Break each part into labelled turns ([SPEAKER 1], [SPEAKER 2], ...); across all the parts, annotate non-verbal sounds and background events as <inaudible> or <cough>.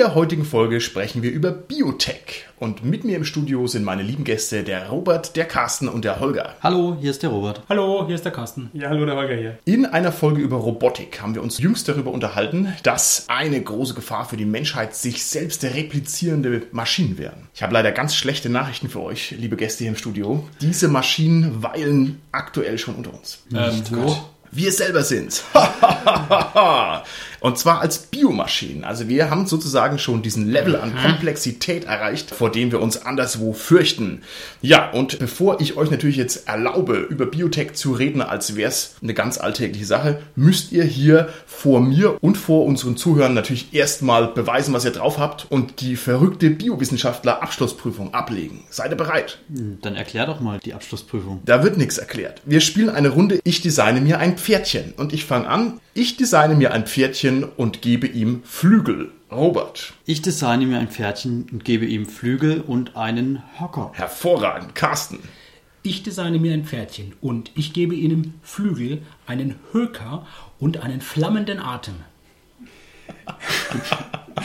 [SPEAKER 1] Der heutigen Folge sprechen wir über Biotech. Und mit mir im Studio sind meine lieben Gäste, der Robert, der Carsten und der Holger.
[SPEAKER 2] Hallo, hier ist der Robert.
[SPEAKER 3] Hallo, hier ist der Carsten.
[SPEAKER 4] Ja, hallo, der Holger hier.
[SPEAKER 1] In einer Folge über Robotik haben wir uns jüngst darüber unterhalten, dass eine große Gefahr für die Menschheit sich selbst replizierende Maschinen wären. Ich habe leider ganz schlechte Nachrichten für euch, liebe Gäste hier im Studio. Diese Maschinen weilen aktuell schon unter uns.
[SPEAKER 3] Ähm, wo?
[SPEAKER 1] Wir selber sind's. <laughs> Und zwar als Biomaschinen. Also wir haben sozusagen schon diesen Level an Komplexität erreicht, vor dem wir uns anderswo fürchten. Ja, und bevor ich euch natürlich jetzt erlaube, über Biotech zu reden, als wäre es eine ganz alltägliche Sache, müsst ihr hier vor mir und vor unseren Zuhörern natürlich erstmal beweisen, was ihr drauf habt und die verrückte Biowissenschaftler Abschlussprüfung ablegen. Seid ihr bereit?
[SPEAKER 2] Dann erklär doch mal die Abschlussprüfung.
[SPEAKER 1] Da wird nichts erklärt. Wir spielen eine Runde, ich designe mir ein Pferdchen. Und ich fange an, ich designe mir ein Pferdchen und gebe ihm Flügel. Robert.
[SPEAKER 2] Ich designe mir ein Pferdchen und gebe ihm Flügel und einen Hocker.
[SPEAKER 1] Hervorragend. Carsten.
[SPEAKER 3] Ich designe mir ein Pferdchen und ich gebe ihnen Flügel, einen Höker und einen flammenden Atem. <laughs>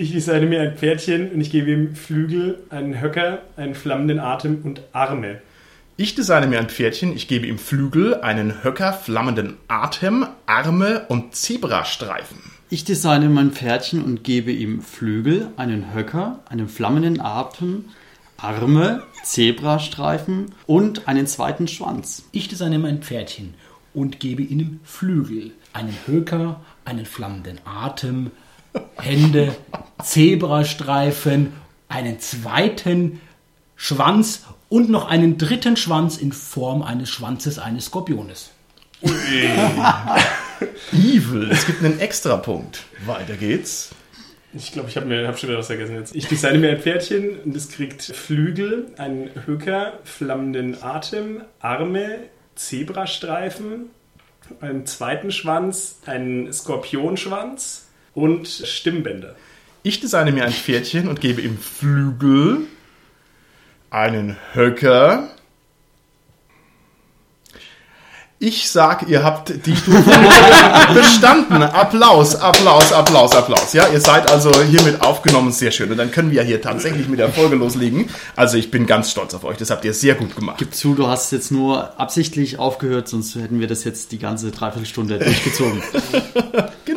[SPEAKER 4] Ich designe mir ein Pferdchen und ich gebe ihm Flügel, einen Höcker, einen flammenden Atem und Arme.
[SPEAKER 1] Ich designe mir ein Pferdchen, ich gebe ihm Flügel, einen Höcker, flammenden Atem, Arme und Zebrastreifen.
[SPEAKER 2] Ich designe mein Pferdchen und gebe ihm Flügel, einen Höcker, einen flammenden Atem, Arme, Zebrastreifen und einen zweiten Schwanz.
[SPEAKER 3] Ich designe mein Pferdchen und gebe ihnen Flügel, einen Höker, einen flammenden Atem, Hände, <laughs> Zebrastreifen, einen zweiten Schwanz und noch einen dritten Schwanz in Form eines Schwanzes eines Skorpiones. <laughs>
[SPEAKER 1] Evil. Es gibt einen Extrapunkt. Weiter geht's.
[SPEAKER 4] Ich glaube, ich habe mir hab schon wieder was vergessen jetzt. Ich designe mir ein Pferdchen und es kriegt Flügel, einen Höcker, flammenden Atem, Arme, Zebrastreifen, einen zweiten Schwanz, einen Skorpionschwanz und Stimmbänder.
[SPEAKER 1] Ich designe mir ein Pferdchen und gebe ihm Flügel, einen Höcker. Ich sag, ihr habt die Stufe <laughs> bestanden. Applaus, Applaus, Applaus, Applaus. Ja, ihr seid also hiermit aufgenommen. Sehr schön. Und dann können wir hier tatsächlich mit der Folge loslegen. Also ich bin ganz stolz auf euch. Das habt ihr sehr gut gemacht.
[SPEAKER 2] Gib zu, du hast jetzt nur absichtlich aufgehört, sonst hätten wir das jetzt die ganze Dreiviertelstunde durchgezogen. <laughs>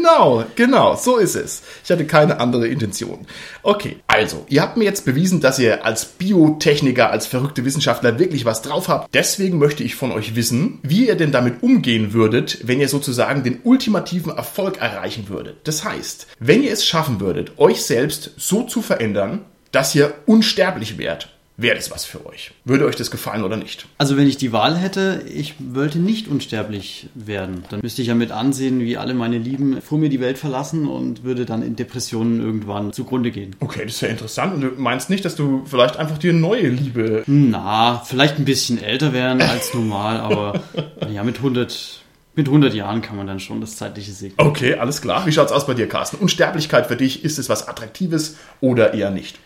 [SPEAKER 1] Genau, genau, so ist es. Ich hatte keine andere Intention. Okay, also, ihr habt mir jetzt bewiesen, dass ihr als Biotechniker, als verrückte Wissenschaftler wirklich was drauf habt. Deswegen möchte ich von euch wissen, wie ihr denn damit umgehen würdet, wenn ihr sozusagen den ultimativen Erfolg erreichen würdet. Das heißt, wenn ihr es schaffen würdet, euch selbst so zu verändern, dass ihr unsterblich wärt, wäre das was für euch. Würde euch das gefallen oder nicht?
[SPEAKER 2] Also wenn ich die Wahl hätte, ich wollte nicht unsterblich werden. Dann müsste ich ja mit ansehen, wie alle meine Lieben vor mir die Welt verlassen und würde dann in Depressionen irgendwann zugrunde gehen.
[SPEAKER 1] Okay, das ist ja interessant. Und du meinst nicht, dass du vielleicht einfach dir neue Liebe.
[SPEAKER 2] Na, vielleicht ein bisschen älter werden als normal, aber <laughs> ja, mit 100 mit 100 Jahren kann man dann schon das zeitliche segnen.
[SPEAKER 1] Okay, alles klar. Wie schaut's aus bei dir, Carsten? Unsterblichkeit für dich, ist es was Attraktives oder eher nicht?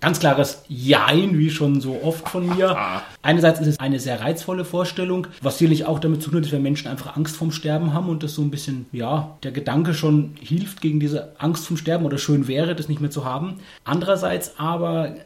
[SPEAKER 3] Ganz klares Jein, wie schon so oft von mir. Einerseits ist es eine sehr reizvolle Vorstellung, was sicherlich auch damit zu tun hat, dass wir Menschen einfach Angst vorm Sterben haben und das so ein bisschen, ja, der Gedanke schon hilft gegen diese Angst vom Sterben oder schön wäre, das nicht mehr zu haben. Andererseits aber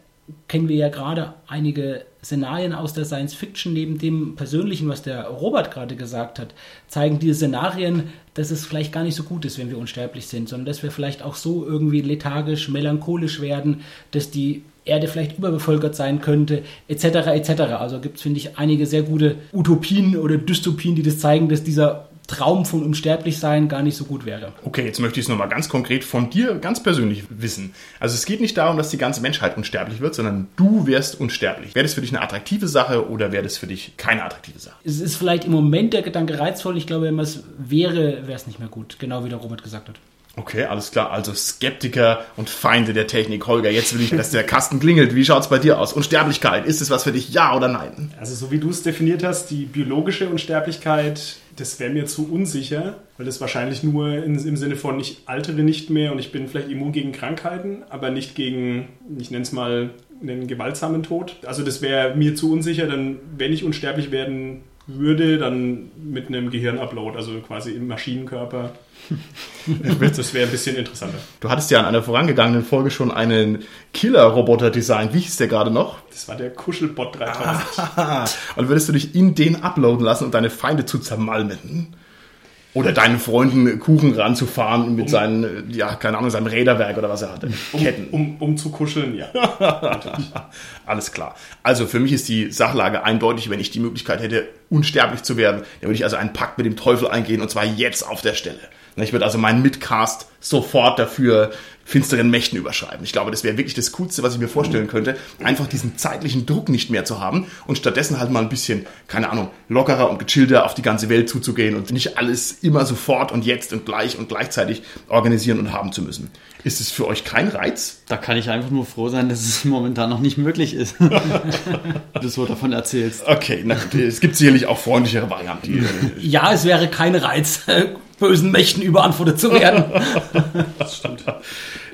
[SPEAKER 3] kennen wir ja gerade einige Szenarien aus der Science Fiction, neben dem Persönlichen, was der Robert gerade gesagt hat, zeigen diese Szenarien, dass es vielleicht gar nicht so gut ist, wenn wir unsterblich sind, sondern dass wir vielleicht auch so irgendwie lethargisch, melancholisch werden, dass die Erde vielleicht überbevölkert sein könnte, etc. etc. Also gibt es, finde ich, einige sehr gute Utopien oder Dystopien, die das zeigen, dass dieser Traum von Unsterblichsein gar nicht so gut wäre.
[SPEAKER 1] Okay, jetzt möchte ich es nochmal ganz konkret von dir ganz persönlich wissen. Also es geht nicht darum, dass die ganze Menschheit unsterblich wird, sondern du wärst unsterblich. Wäre das für dich eine attraktive Sache oder wäre das für dich keine attraktive Sache?
[SPEAKER 3] Es ist vielleicht im Moment der Gedanke reizvoll. Ich glaube, wenn es wäre, wäre es nicht mehr gut. Genau wie der Robert gesagt hat.
[SPEAKER 1] Okay, alles klar. Also Skeptiker und Feinde der Technik. Holger, jetzt will ich, dass der Kasten klingelt. Wie schaut's bei dir aus? Unsterblichkeit, ist es was für dich? Ja oder nein?
[SPEAKER 4] Also so wie du es definiert hast, die biologische Unsterblichkeit, das wäre mir zu unsicher, weil das wahrscheinlich nur in, im Sinne von ich altere nicht mehr und ich bin vielleicht immun gegen Krankheiten, aber nicht gegen, ich nenne es mal, einen gewaltsamen Tod. Also das wäre mir zu unsicher, dann wenn ich unsterblich werden würde, dann mit einem Gehirnupload, also quasi im Maschinenkörper. <laughs> das wäre ein bisschen interessanter.
[SPEAKER 1] Du hattest ja in einer vorangegangenen Folge schon einen Killer-Roboter designt. Wie hieß der gerade noch?
[SPEAKER 4] Das war der Kuschelbot 3000.
[SPEAKER 1] Ah, und würdest du dich in den uploaden lassen, um deine Feinde zu zermalmen? Oder deinen Freunden Kuchen ranzufahren mit um, seinen, ja, keine Ahnung, seinem Räderwerk oder was er hatte.
[SPEAKER 4] Um, Ketten. Um, um zu kuscheln, ja. <laughs>
[SPEAKER 1] Alles klar. Also für mich ist die Sachlage eindeutig, wenn ich die Möglichkeit hätte, unsterblich zu werden, dann würde ich also einen Pakt mit dem Teufel eingehen und zwar jetzt auf der Stelle. Ich würde also meinen Midcast sofort dafür finsteren Mächten überschreiben. Ich glaube, das wäre wirklich das Coolste, was ich mir vorstellen könnte, einfach diesen zeitlichen Druck nicht mehr zu haben und stattdessen halt mal ein bisschen, keine Ahnung, lockerer und gechillter auf die ganze Welt zuzugehen und nicht alles immer sofort und jetzt und gleich und gleichzeitig organisieren und haben zu müssen. Ist es für euch kein Reiz?
[SPEAKER 2] Da kann ich einfach nur froh sein, dass es momentan noch nicht möglich ist. <laughs> du so davon erzählst.
[SPEAKER 1] Okay, na es gibt sicherlich auch freundlichere Varianten.
[SPEAKER 3] ja, es wäre kein Reiz bösen Mächten überantwortet zu werden. <laughs>
[SPEAKER 1] das stimmt.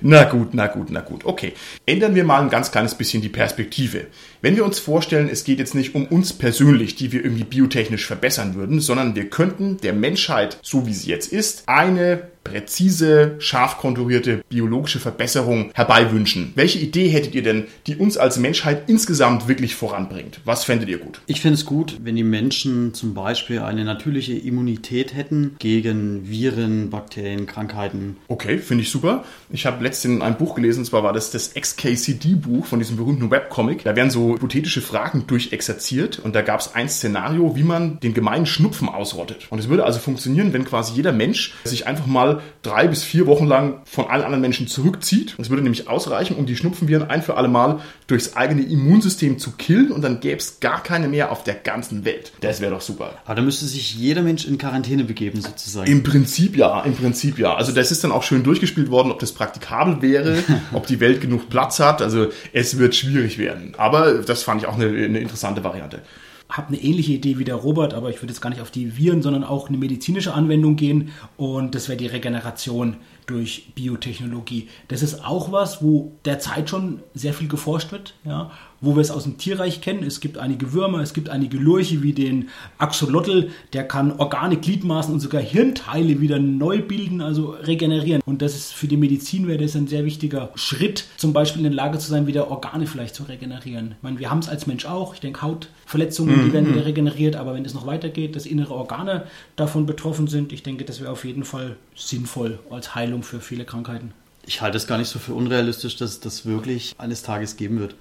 [SPEAKER 1] Na gut, na gut, na gut. Okay. Ändern wir mal ein ganz kleines bisschen die Perspektive. Wenn wir uns vorstellen, es geht jetzt nicht um uns persönlich, die wir irgendwie biotechnisch verbessern würden, sondern wir könnten der Menschheit, so wie sie jetzt ist, eine präzise, scharf konturierte biologische Verbesserung herbeiwünschen. Welche Idee hättet ihr denn, die uns als Menschheit insgesamt wirklich voranbringt? Was fändet ihr gut?
[SPEAKER 2] Ich finde es gut, wenn die Menschen zum Beispiel eine natürliche Immunität hätten gegen Viren, Bakterien, Krankheiten.
[SPEAKER 1] Okay, finde ich super. Ich habe letztens ein Buch gelesen, und zwar war das das XKCD-Buch von diesem berühmten Webcomic. Da werden so hypothetische Fragen durchexerziert und da gab es ein Szenario, wie man den gemeinen Schnupfen ausrottet. Und es würde also funktionieren, wenn quasi jeder Mensch sich einfach mal drei bis vier Wochen lang von allen anderen Menschen zurückzieht. Das würde nämlich ausreichen, um die Schnupfenviren ein für alle Mal durchs eigene Immunsystem zu killen und dann gäbe es gar keine mehr auf der ganzen Welt. Das wäre doch super.
[SPEAKER 2] Aber da müsste sich jeder Mensch in Quarantäne begeben sozusagen.
[SPEAKER 1] Im Prinzip ja, im Prinzip ja. Also das ist dann auch schön durchgespielt worden, ob das praktikabel wäre, <laughs> ob die Welt genug Platz hat. Also es wird schwierig werden. Aber das fand ich auch eine, eine interessante Variante
[SPEAKER 3] habe eine ähnliche Idee wie der Robert, aber ich würde jetzt gar nicht auf die Viren, sondern auch eine medizinische Anwendung gehen und das wäre die Regeneration durch Biotechnologie. Das ist auch was, wo derzeit schon sehr viel geforscht wird, ja, wo wir es aus dem Tierreich kennen. Es gibt einige Würmer, es gibt einige Lurche wie den Axolotl, der kann Organe, Gliedmaßen und sogar Hirnteile wieder neu bilden, also regenerieren. Und das ist für die Medizin wäre das ein sehr wichtiger Schritt, zum Beispiel in der Lage zu sein, wieder Organe vielleicht zu regenerieren. Ich meine, wir haben es als Mensch auch. Ich denke, Hautverletzungen, die werden wieder regeneriert, aber wenn es noch weitergeht, dass innere Organe davon betroffen sind, ich denke, das wäre auf jeden Fall sinnvoll als Heilung für viele Krankheiten.
[SPEAKER 2] Ich halte es gar nicht so für unrealistisch, dass das wirklich eines Tages geben wird.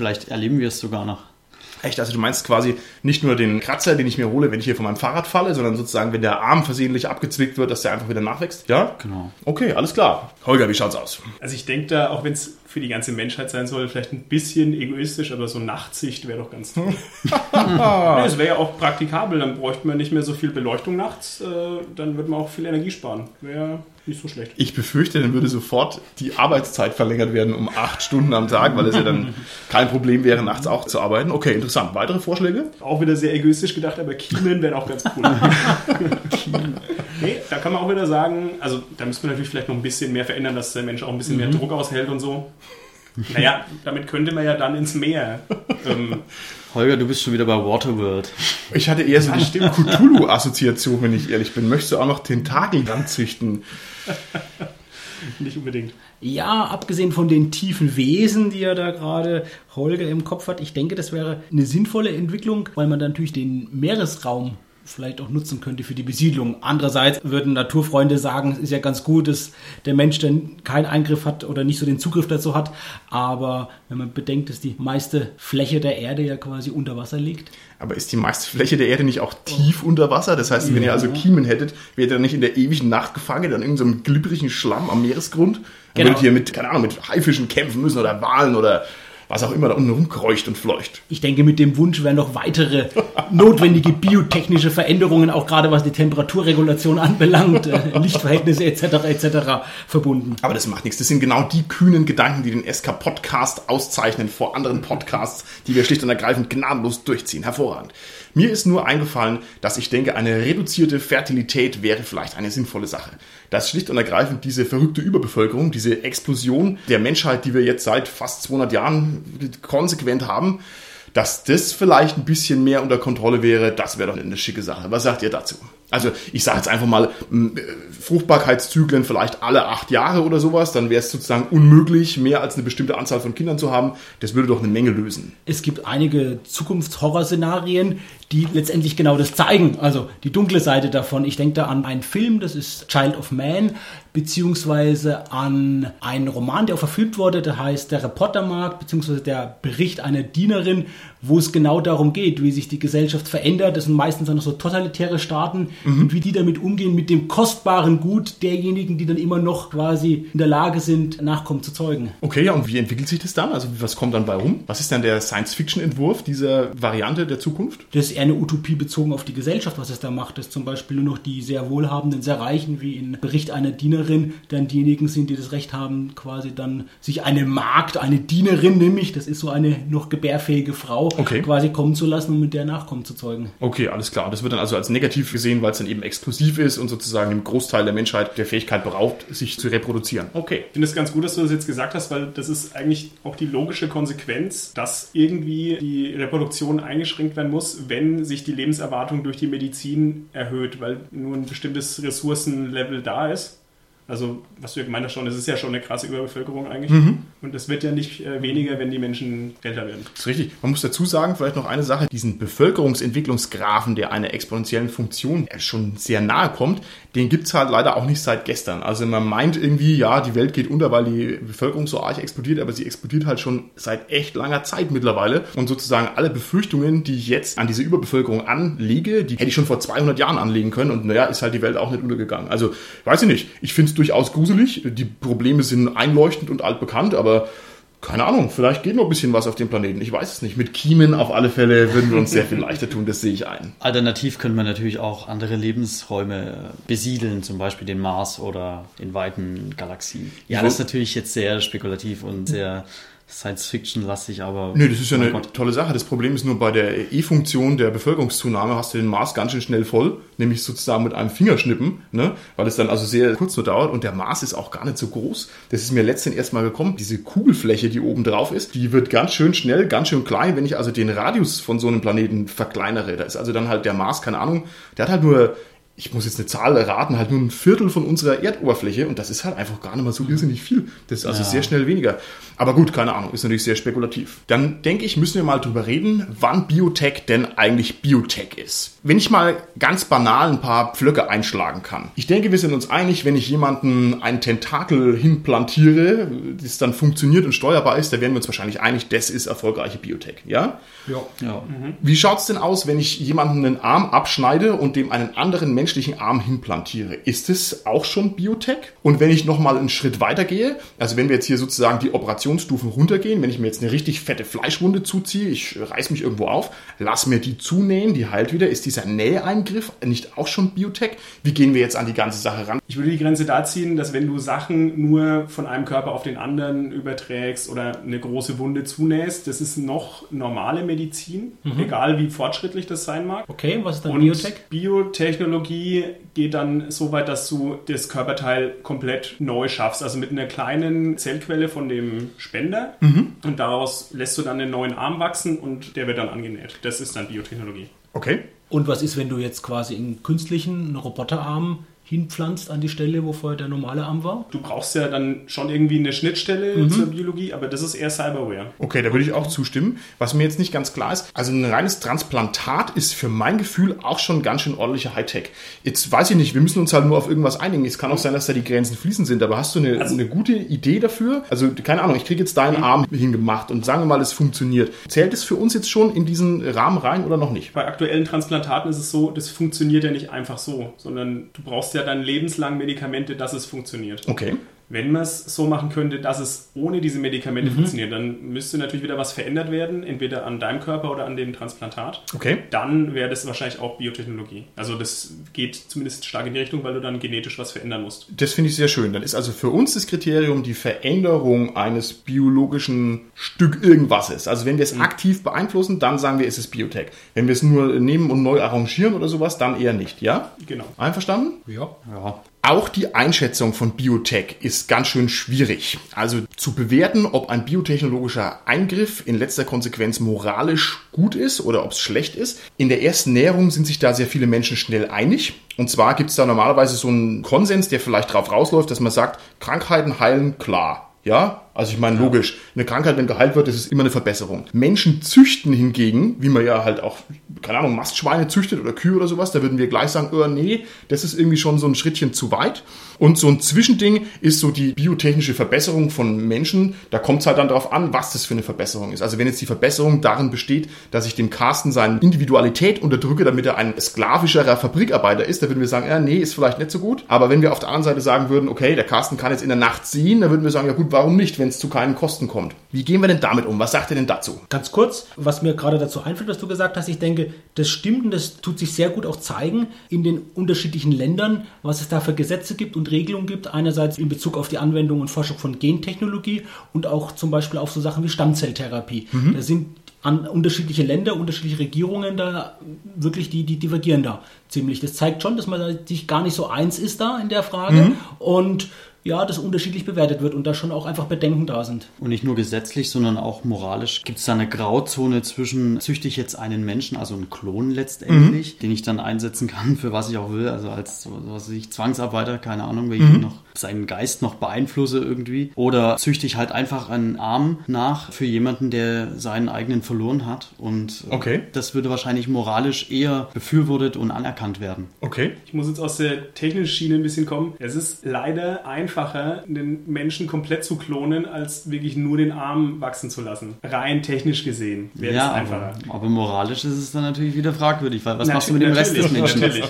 [SPEAKER 2] Vielleicht erleben wir es sogar noch.
[SPEAKER 1] Echt? Also du meinst quasi nicht nur den Kratzer, den ich mir hole, wenn ich hier von meinem Fahrrad falle, sondern sozusagen, wenn der Arm versehentlich abgezwickt wird, dass der einfach wieder nachwächst? Ja?
[SPEAKER 2] Genau.
[SPEAKER 1] Okay, alles klar. Holger, wie schaut's aus?
[SPEAKER 4] Also ich denke da, auch wenn es für die ganze Menschheit sein soll, vielleicht ein bisschen egoistisch, aber so Nachtsicht wäre doch ganz toll. <laughs> ja, es wäre ja auch praktikabel, dann bräuchte man nicht mehr so viel Beleuchtung nachts, äh, dann würde man auch viel Energie sparen. Wäre nicht so schlecht.
[SPEAKER 1] Ich befürchte, dann würde sofort die Arbeitszeit verlängert werden um acht Stunden am Tag, weil es ja dann <laughs> kein Problem wäre, nachts auch zu arbeiten. Okay, interessant. Weitere Vorschläge?
[SPEAKER 4] Auch wieder sehr egoistisch gedacht, aber Kiemen wäre auch ganz cool. <laughs> nee, da kann man auch wieder sagen, also da müssen wir natürlich vielleicht noch ein bisschen mehr verändern, dass der Mensch auch ein bisschen mhm. mehr Druck aushält und so. Naja, damit könnte man ja dann ins Meer. Ähm,
[SPEAKER 2] Holger, du bist schon wieder bei Waterworld.
[SPEAKER 1] Ich hatte eher so die Cthulhu-Assoziation, wenn ich ehrlich bin. Möchtest du auch noch Tentakel dann züchten?
[SPEAKER 4] Nicht unbedingt.
[SPEAKER 3] Ja, abgesehen von den tiefen Wesen, die er da gerade Holger im Kopf hat, ich denke, das wäre eine sinnvolle Entwicklung, weil man dann natürlich den Meeresraum vielleicht auch nutzen könnte für die Besiedlung. Andererseits würden Naturfreunde sagen, es ist ja ganz gut, dass der Mensch dann keinen Eingriff hat oder nicht so den Zugriff dazu hat. Aber wenn man bedenkt, dass die meiste Fläche der Erde ja quasi unter Wasser liegt.
[SPEAKER 1] Aber ist die meiste Fläche der Erde nicht auch tief unter Wasser? Das heißt, wenn ihr also Kiemen hättet, wärt ihr nicht in der ewigen Nacht gefangen, an irgendeinem so glibberigen Schlamm am Meeresgrund? Dann genau. würdet ihr mit, keine Ahnung, mit Haifischen kämpfen müssen oder Walen oder was auch immer da unten rumkreucht und fleucht.
[SPEAKER 3] Ich denke, mit dem Wunsch werden noch weitere notwendige biotechnische Veränderungen, auch gerade was die Temperaturregulation anbelangt, äh, Lichtverhältnisse etc. etc. verbunden.
[SPEAKER 1] Aber das macht nichts. Das sind genau die kühnen Gedanken, die den SK-Podcast auszeichnen vor anderen Podcasts, die wir schlicht und ergreifend gnadenlos durchziehen. Hervorragend. Mir ist nur eingefallen, dass ich denke, eine reduzierte Fertilität wäre vielleicht eine sinnvolle Sache. Dass schlicht und ergreifend diese verrückte Überbevölkerung, diese Explosion der Menschheit, die wir jetzt seit fast 200 Jahren konsequent haben, dass das vielleicht ein bisschen mehr unter Kontrolle wäre, das wäre doch eine schicke Sache. Was sagt ihr dazu? Also ich sage jetzt einfach mal äh, Fruchtbarkeitszyklen vielleicht alle acht Jahre oder sowas, dann wäre es sozusagen unmöglich, mehr als eine bestimmte Anzahl von Kindern zu haben. Das würde doch eine Menge lösen.
[SPEAKER 3] Es gibt einige Zukunftshorrorszenarien, die letztendlich genau das zeigen, also die dunkle Seite davon. Ich denke da an einen Film, das ist Child of Man, beziehungsweise an einen Roman, der auch verfilmt wurde, der heißt Der Reportermarkt, beziehungsweise der Bericht einer Dienerin, wo es genau darum geht, wie sich die Gesellschaft verändert. Das sind meistens dann so totalitäre Staaten mhm. und wie die damit umgehen, mit dem kostbaren Gut derjenigen, die dann immer noch quasi in der Lage sind, Nachkommen zu zeugen.
[SPEAKER 1] Okay, ja, und wie entwickelt sich das dann? Also was kommt dann bei rum? Was ist dann der Science-Fiction-Entwurf dieser Variante der Zukunft?
[SPEAKER 3] Das ist eher eine Utopie bezogen auf die Gesellschaft, was es da macht. Das zum Beispiel nur noch die sehr Wohlhabenden, sehr Reichen, wie in Bericht einer Dienerin, dann diejenigen sind, die das Recht haben, quasi dann sich eine Magd, eine Dienerin nämlich, das ist so eine noch gebärfähige Frau, okay. quasi kommen zu lassen und mit der Nachkommen zu zeugen.
[SPEAKER 1] Okay, alles klar. Das wird dann also als negativ gesehen, weil es dann eben exklusiv ist und sozusagen dem Großteil der Menschheit der Fähigkeit beraubt, sich zu reproduzieren.
[SPEAKER 4] Okay. Ich finde es ganz gut, dass du das jetzt gesagt hast, weil das ist eigentlich auch die logische Konsequenz, dass irgendwie die Reproduktion eingeschränkt werden muss, wenn sich die Lebenserwartung durch die Medizin erhöht, weil nur ein bestimmtes Ressourcenlevel da ist. Also, was du ja gemeint hast schon, es ist ja schon eine krasse Überbevölkerung eigentlich. Mhm. Und es wird ja nicht äh, weniger, wenn die Menschen älter werden.
[SPEAKER 1] Das ist richtig. Man muss dazu sagen, vielleicht noch eine Sache, diesen Bevölkerungsentwicklungsgrafen, der einer exponentiellen Funktion schon sehr nahe kommt, den gibt es halt leider auch nicht seit gestern. Also man meint irgendwie, ja, die Welt geht unter, weil die Bevölkerung so arg explodiert, aber sie explodiert halt schon seit echt langer Zeit mittlerweile. Und sozusagen alle Befürchtungen, die ich jetzt an diese Überbevölkerung anlege, die hätte ich schon vor 200 Jahren anlegen können. Und naja, ist halt die Welt auch nicht untergegangen. Also, weiß ich nicht. Ich finde es durchaus gruselig. Die Probleme sind einleuchtend und altbekannt, aber keine Ahnung, vielleicht geht noch ein bisschen was auf dem Planeten. Ich weiß es nicht. Mit Kiemen auf alle Fälle würden wir uns sehr viel leichter tun, das sehe ich ein.
[SPEAKER 2] Alternativ könnte man natürlich auch andere Lebensräume besiedeln, zum Beispiel den Mars oder in weiten Galaxien. Ja, das ist natürlich jetzt sehr spekulativ und sehr Science-Fiction-lastig, aber.
[SPEAKER 1] Nö, das ist ja eine Gott. tolle Sache. Das Problem ist nur bei der E-Funktion der Bevölkerungszunahme hast du den Mars ganz schön schnell voll, nämlich sozusagen mit einem Fingerschnippen, ne? weil es dann also sehr kurz nur dauert und der Mars ist auch gar nicht so groß. Das ist mir letztens erst mal gekommen. Diese Kugelfläche, die oben drauf ist, die wird ganz schön schnell, ganz schön klein, wenn ich also den Radius von so einem Planeten verkleinere. Da ist also dann halt der Mars, keine Ahnung, der hat halt nur ich muss jetzt eine Zahl erraten, halt nur ein Viertel von unserer Erdoberfläche und das ist halt einfach gar nicht mal so irrsinnig viel. Das ist also ja. sehr schnell weniger. Aber gut, keine Ahnung, ist natürlich sehr spekulativ. Dann denke ich, müssen wir mal drüber reden, wann Biotech denn eigentlich Biotech ist. Wenn ich mal ganz banal ein paar Pflöcke einschlagen kann. Ich denke, wir sind uns einig, wenn ich jemanden einen Tentakel hinplantiere, das dann funktioniert und steuerbar ist, da werden wir uns wahrscheinlich einig, das ist erfolgreiche Biotech, ja? Ja. ja. Mhm. Wie schaut's denn aus, wenn ich jemanden einen Arm abschneide und dem einen anderen Menschen menschlichen Arm hinplantiere. Ist es auch schon Biotech? Und wenn ich nochmal einen Schritt weiter gehe, also wenn wir jetzt hier sozusagen die Operationsstufen runtergehen, wenn ich mir jetzt eine richtig fette Fleischwunde zuziehe, ich reiß mich irgendwo auf, lass mir die zunähen, die heilt wieder, ist dieser Näheeingriff nicht auch schon Biotech? Wie gehen wir jetzt an die ganze Sache ran?
[SPEAKER 4] Ich würde die Grenze da ziehen, dass wenn du Sachen nur von einem Körper auf den anderen überträgst oder eine große Wunde zunähst, das ist noch normale Medizin, mhm. egal wie fortschrittlich das sein mag.
[SPEAKER 3] Okay, was ist dann
[SPEAKER 4] Und Biotech? Biotechnologie geht dann so weit, dass du das Körperteil komplett neu schaffst. Also mit einer kleinen Zellquelle von dem Spender. Mhm. Und daraus lässt du dann einen neuen Arm wachsen und der wird dann angenäht. Das ist dann Biotechnologie.
[SPEAKER 1] Okay.
[SPEAKER 3] Und was ist, wenn du jetzt quasi in künstlichen Roboterarm hinpflanzt an die Stelle, wo vorher der normale Arm war?
[SPEAKER 4] Du brauchst ja dann schon irgendwie eine Schnittstelle mhm. zur Biologie, aber das ist eher Cyberware.
[SPEAKER 1] Okay, da würde ich auch zustimmen. Was mir jetzt nicht ganz klar ist, also ein reines Transplantat ist für mein Gefühl auch schon ganz schön ordentlicher Hightech. Jetzt weiß ich nicht, wir müssen uns halt nur auf irgendwas einigen. Es kann auch sein, dass da die Grenzen fließend sind, aber hast du eine, also, eine gute Idee dafür? Also keine Ahnung, ich kriege jetzt deinen mhm. Arm hingemacht und sagen wir mal, es funktioniert. Zählt es für uns jetzt schon in diesen Rahmen rein oder noch nicht?
[SPEAKER 4] Bei aktuellen Transplantaten ist es so, das funktioniert ja nicht einfach so, sondern du brauchst ja ja dann lebenslang Medikamente, dass es funktioniert.
[SPEAKER 1] Okay.
[SPEAKER 4] Wenn man es so machen könnte, dass es ohne diese Medikamente
[SPEAKER 1] Mhm.
[SPEAKER 4] funktioniert, dann müsste natürlich wieder was verändert werden, entweder an deinem Körper oder an dem Transplantat.
[SPEAKER 1] Okay.
[SPEAKER 4] Dann wäre das wahrscheinlich auch Biotechnologie. Also das geht zumindest stark in die Richtung, weil du dann genetisch was verändern musst.
[SPEAKER 1] Das finde ich sehr schön. Dann ist also für uns das Kriterium die Veränderung eines biologischen Stück irgendwases. Also wenn wir es aktiv beeinflussen, dann sagen wir, es ist Biotech. Wenn wir es nur nehmen und neu arrangieren oder sowas, dann eher nicht. Ja?
[SPEAKER 4] Genau.
[SPEAKER 1] Einverstanden?
[SPEAKER 3] Ja.
[SPEAKER 2] Ja.
[SPEAKER 1] Auch die Einschätzung von Biotech ist ganz schön schwierig. Also zu bewerten, ob ein biotechnologischer Eingriff in letzter Konsequenz moralisch gut ist oder ob es schlecht ist. In der ersten Näherung sind sich da sehr viele Menschen schnell einig. Und zwar gibt es da normalerweise so einen Konsens, der vielleicht darauf rausläuft, dass man sagt, Krankheiten heilen, klar. Ja, also ich meine, logisch, eine Krankheit, wenn geheilt wird, ist immer eine Verbesserung. Menschen züchten hingegen, wie man ja halt auch, keine Ahnung, Mastschweine züchtet oder Kühe oder sowas, da würden wir gleich sagen, oh, nee, das ist irgendwie schon so ein Schrittchen zu weit. Und so ein Zwischending ist so die biotechnische Verbesserung von Menschen. Da kommt es halt dann darauf an, was das für eine Verbesserung ist. Also wenn jetzt die Verbesserung darin besteht, dass ich dem Carsten seine Individualität unterdrücke, damit er ein sklavischerer Fabrikarbeiter ist, da würden wir sagen, ja, nee, ist vielleicht nicht so gut. Aber wenn wir auf der anderen Seite sagen würden, okay, der Carsten kann jetzt in der Nacht sehen, dann würden wir sagen, ja gut, warum nicht, wenn es zu keinen Kosten kommt. Wie gehen wir denn damit um? Was sagt ihr denn dazu?
[SPEAKER 3] Ganz kurz, was mir gerade dazu einfällt, was du gesagt hast, ich denke, das stimmt und das tut sich sehr gut auch zeigen in den unterschiedlichen Ländern, was es da für Gesetze gibt und Regelungen gibt. Einerseits in Bezug auf die Anwendung und Forschung von Gentechnologie und auch zum Beispiel auf so Sachen wie Stammzelltherapie. Da sind an unterschiedliche Länder, unterschiedliche Regierungen da wirklich, die, die divergieren da ziemlich. Das zeigt schon, dass man sich gar nicht so eins ist da in der Frage und ja, das unterschiedlich bewertet wird und da schon auch einfach Bedenken da sind.
[SPEAKER 2] Und nicht nur gesetzlich, sondern auch moralisch. Gibt es da eine Grauzone zwischen, züchte ich jetzt einen Menschen, also einen Klon letztendlich, den ich dann einsetzen kann, <laughs> für was ich auch will, also als so, was weiß ich, Zwangsarbeiter, keine Ahnung, wenn ich ihn noch seinen Geist noch beeinflusse irgendwie. Oder züchte ich halt einfach einen Arm nach für jemanden, der seinen eigenen verloren hat. Und äh,
[SPEAKER 1] Okay.
[SPEAKER 2] das würde wahrscheinlich moralisch eher befürwortet und anerkannt werden.
[SPEAKER 1] Okay.
[SPEAKER 4] Ich muss jetzt aus der technischen Schiene ein bisschen kommen. Es ist leider einfacher, den Menschen komplett zu klonen, als wirklich nur den Arm wachsen zu lassen. Rein technisch gesehen wäre
[SPEAKER 2] ja,
[SPEAKER 4] es einfacher.
[SPEAKER 2] aber, aber moralisch ist es dann natürlich wieder fragwürdig, weil was machst du mit dem Rest des
[SPEAKER 4] Natürlich,
[SPEAKER 2] Menschen?
[SPEAKER 4] Natürlich.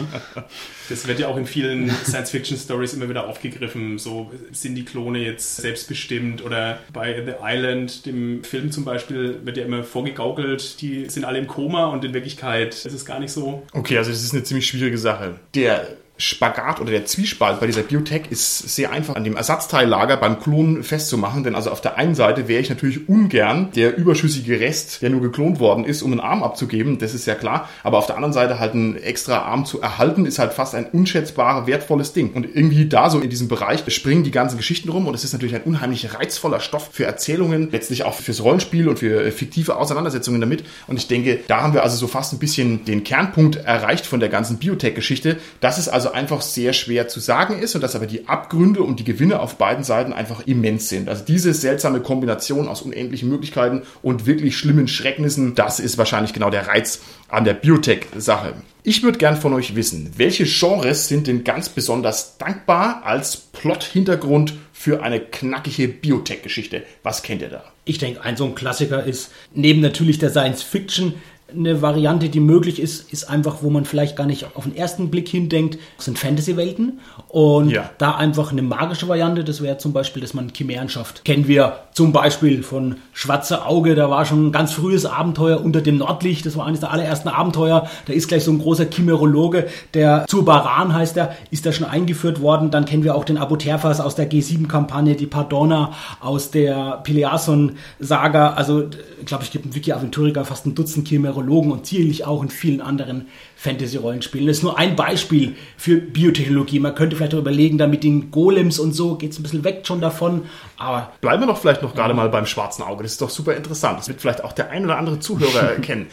[SPEAKER 4] Das wird ja auch in vielen Science-Fiction-Stories immer wieder aufgegriffen. So sind die Klone jetzt selbstbestimmt oder bei The Island, dem Film zum Beispiel, wird ja immer vorgegaukelt, die sind alle im Koma und in Wirklichkeit ist es gar nicht so.
[SPEAKER 1] Okay, also das ist eine ziemlich schwierige Sache. Der Spagat oder der Zwiespalt bei dieser Biotech ist sehr einfach an dem Ersatzteillager beim Klonen festzumachen, denn also auf der einen Seite wäre ich natürlich ungern der überschüssige Rest, der nur geklont worden ist, um einen Arm abzugeben, das ist ja klar, aber auf der anderen Seite halt einen extra Arm zu erhalten, ist halt fast ein unschätzbarer, wertvolles Ding. Und irgendwie da so in diesem Bereich springen die ganzen Geschichten rum und es ist natürlich ein unheimlich reizvoller Stoff für Erzählungen, letztlich auch fürs Rollenspiel und für fiktive Auseinandersetzungen damit. Und ich denke, da haben wir also so fast ein bisschen den Kernpunkt erreicht von der ganzen Biotech-Geschichte, dass es also einfach sehr schwer zu sagen ist und dass aber die Abgründe und die Gewinne auf beiden Seiten einfach immens sind. Also diese seltsame Kombination aus unendlichen Möglichkeiten und wirklich schlimmen Schrecknissen, das ist wahrscheinlich genau der Reiz an der Biotech-Sache. Ich würde gern von euch wissen, welche Genres sind denn ganz besonders dankbar als Plot-Hintergrund für eine knackige Biotech-Geschichte? Was kennt ihr da?
[SPEAKER 3] Ich denke, ein so ein Klassiker ist neben natürlich der Science Fiction eine Variante, die möglich ist, ist einfach, wo man vielleicht gar nicht auf den ersten Blick hindenkt, sind Fantasy-Welten. Und
[SPEAKER 1] Ja.
[SPEAKER 3] da einfach eine magische Variante, das wäre zum Beispiel, dass man Chimären schafft. Kennen wir zum Beispiel von Schwarze Auge, da war schon ein ganz frühes Abenteuer unter dem Nordlicht, das war eines der allerersten Abenteuer. Da ist gleich so ein großer Chimerologe, der Zurbaran heißt er, ist da schon eingeführt worden. Dann kennen wir auch den Apoterfas aus der G7-Kampagne, die Pardona aus der Pileason-Saga. Also, ich glaube, ich gibt im Wiki Aventurica fast ein Dutzend Chimerologen und sicherlich auch in vielen anderen Fantasy-Rollenspielen. Das ist nur ein Beispiel für Biotechnologie. Man könnte vielleicht auch überlegen, da mit den Golems und so geht es ein bisschen weg schon davon. Aber
[SPEAKER 1] Bleiben wir doch vielleicht noch gerade mal beim schwarzen Auge. Das ist doch super interessant. Das wird vielleicht auch der ein oder andere Zuhörer <laughs> kennen.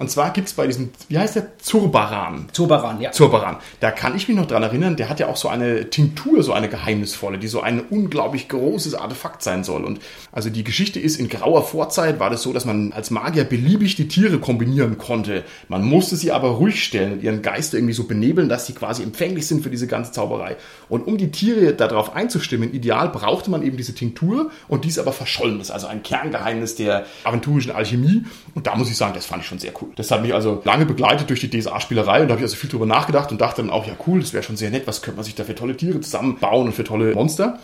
[SPEAKER 1] Und zwar gibt es bei diesem, wie heißt der? Zurbaran.
[SPEAKER 3] Zobaran, ja.
[SPEAKER 1] Zurbaran. Da kann ich mich noch dran erinnern, der hat ja auch so eine Tinktur, so eine geheimnisvolle, die so ein unglaublich großes Artefakt sein soll. Und also die Geschichte ist, in grauer Vorzeit war das so, dass man als Magier beliebig die Tiere kombinieren konnte. Man musste sie aber ruhig stellen und ihren Geist irgendwie so benebeln, dass sie quasi empfänglich sind für diese ganze Zauberei. Und um die Tiere darauf einzustimmen, ideal brauchte man eben diese Tinktur und die ist aber verschollen. Das ist also ein Kerngeheimnis der aventurischen Alchemie. Und da muss ich sagen, das fand ich schon sehr cool. Das hat mich also lange begleitet durch die DSA-Spielerei und da habe ich also viel drüber nachgedacht und dachte dann auch, ja cool, das wäre schon sehr nett, was könnte man sich da für tolle Tiere zusammenbauen und für tolle Monster.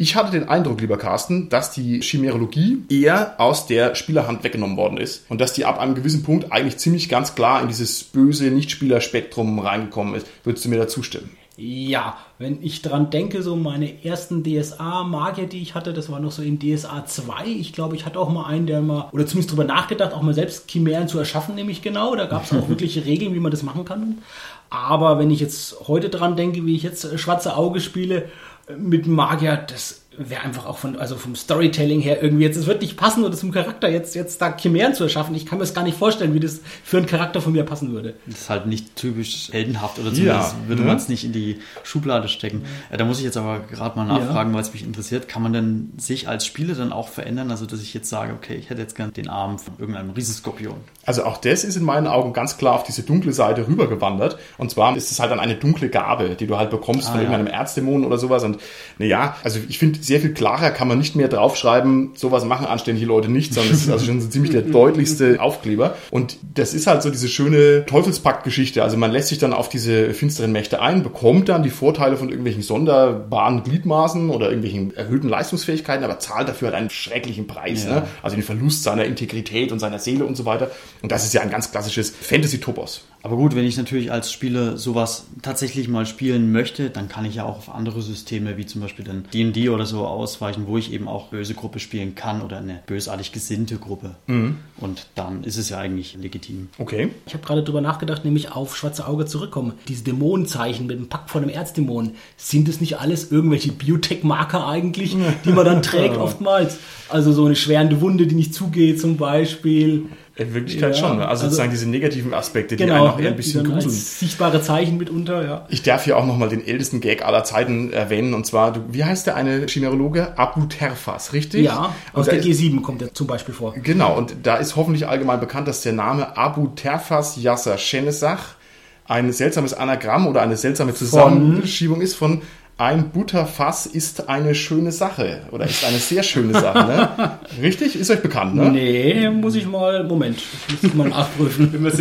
[SPEAKER 1] Ich hatte den Eindruck, lieber Carsten, dass die Chimerologie eher aus der Spielerhand weggenommen worden ist und dass die ab einem gewissen Punkt eigentlich ziemlich ganz klar in dieses böse Nichtspielerspektrum reingekommen ist. Würdest du mir da zustimmen?
[SPEAKER 3] Ja, wenn ich dran denke, so meine ersten DSA-Magier, die ich hatte, das war noch so in DSA 2. Ich glaube, ich hatte auch mal einen, der mal, oder zumindest drüber nachgedacht, auch mal selbst Chimären zu erschaffen, nämlich genau. Da gab es auch <laughs> wirklich Regeln, wie man das machen kann. Aber wenn ich jetzt heute dran denke, wie ich jetzt Schwarze Auge spiele, mit Magier, das wäre einfach auch von, also vom Storytelling her irgendwie jetzt, es wird nicht passen oder zum Charakter jetzt, jetzt da Chimären zu erschaffen. Ich kann mir das gar nicht vorstellen, wie das für einen Charakter von mir passen würde.
[SPEAKER 2] Das ist halt nicht typisch heldenhaft oder zumindest ja, würde ne? man es nicht in die Schublade stecken. Ja. Äh, da muss ich jetzt aber gerade mal nachfragen, ja. weil es mich interessiert. Kann man denn sich als Spieler dann auch verändern? Also, dass ich jetzt sage, okay, ich hätte jetzt gern den Arm von irgendeinem Riesenskorpion.
[SPEAKER 1] Also auch das ist in meinen Augen ganz klar auf diese dunkle Seite rübergewandert. Und zwar ist es halt dann eine dunkle Gabe, die du halt bekommst ah, von irgendeinem Erzdämon oder sowas. Und naja, also ich finde, sehr viel klarer kann man nicht mehr draufschreiben, sowas machen anständige Leute nicht, sondern es ist also schon so ziemlich der <laughs> deutlichste Aufkleber. Und das ist halt so diese schöne Teufelspakt-Geschichte. Also man lässt sich dann auf diese finsteren Mächte ein, bekommt dann die Vorteile von irgendwelchen sonderbaren Gliedmaßen oder irgendwelchen erhöhten Leistungsfähigkeiten, aber zahlt dafür halt einen schrecklichen Preis. Ja. Ne? Also den Verlust seiner Integrität und seiner Seele und so weiter. Und das ist ja ein ganz klassisches Fantasy-Topos.
[SPEAKER 2] Aber gut, wenn ich natürlich als Spieler sowas tatsächlich mal spielen möchte, dann kann ich ja auch auf andere Systeme wie zum Beispiel dann D&D oder so ausweichen, wo ich eben auch böse Gruppe spielen kann oder eine bösartig gesinnte Gruppe. Mhm. Und dann ist es ja eigentlich legitim.
[SPEAKER 3] Okay. Ich habe gerade drüber nachgedacht, nämlich auf Schwarze Auge zurückkommen. Diese Dämonenzeichen mit dem Pakt von einem Erzdämon, sind es nicht alles irgendwelche Biotech-Marker eigentlich, die man dann <laughs> trägt oftmals? Also so eine schwerende Wunde, die nicht zugeht zum Beispiel.
[SPEAKER 1] In Wirklichkeit ja, schon. Ne? Also, also, sozusagen diese negativen Aspekte, die genau, einen auch eher ein bisschen gruseln.
[SPEAKER 3] Sichtbare Zeichen mitunter, ja.
[SPEAKER 1] Ich darf hier auch nochmal den ältesten Gag aller Zeiten erwähnen. Und zwar, du, wie heißt der eine Chimerologe? Abu Terfas, richtig?
[SPEAKER 3] Ja, aus der G7 kommt er zum Beispiel vor.
[SPEAKER 1] Genau, und da ist hoffentlich allgemein bekannt, dass der Name Abu Terfas Yasser Shenesach ein seltsames Anagramm oder eine seltsame Zusammenschiebung ist von ein Butterfass ist eine schöne Sache oder ist eine sehr schöne Sache. Ne? <laughs> Richtig? Ist euch bekannt, ne?
[SPEAKER 3] Nee, muss ich mal, Moment, ich muss mal nachprüfen. <laughs>
[SPEAKER 1] Wenn man